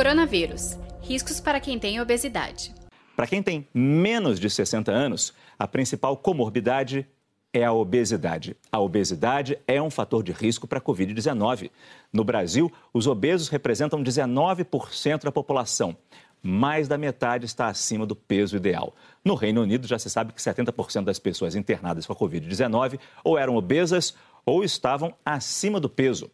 Coronavírus. Riscos para quem tem obesidade. Para quem tem menos de 60 anos, a principal comorbidade é a obesidade. A obesidade é um fator de risco para a Covid-19. No Brasil, os obesos representam 19% da população. Mais da metade está acima do peso ideal. No Reino Unido, já se sabe que 70% das pessoas internadas com a Covid-19 ou eram obesas ou estavam acima do peso.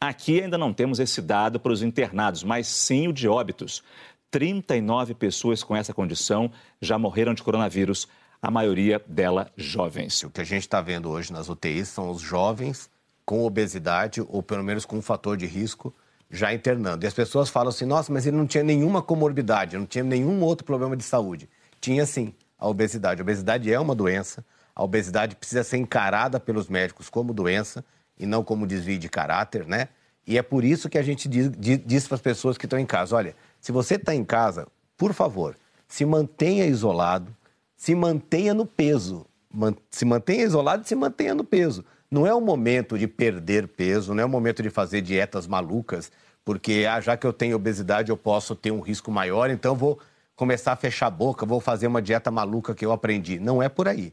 Aqui ainda não temos esse dado para os internados, mas sim o de óbitos. 39 pessoas com essa condição já morreram de coronavírus a maioria dela jovens. O que a gente está vendo hoje nas UTIs são os jovens com obesidade ou pelo menos com um fator de risco já internando. E as pessoas falam assim: nossa, mas ele não tinha nenhuma comorbidade, não tinha nenhum outro problema de saúde. Tinha sim a obesidade. A obesidade é uma doença. A obesidade precisa ser encarada pelos médicos como doença e não como desvio de caráter, né? E é por isso que a gente diz, diz para as pessoas que estão em casa: olha, se você está em casa, por favor, se mantenha isolado, se mantenha no peso. Se mantenha isolado e se mantenha no peso. Não é o momento de perder peso, não é o momento de fazer dietas malucas, porque ah, já que eu tenho obesidade eu posso ter um risco maior, então vou começar a fechar a boca, vou fazer uma dieta maluca que eu aprendi. Não é por aí.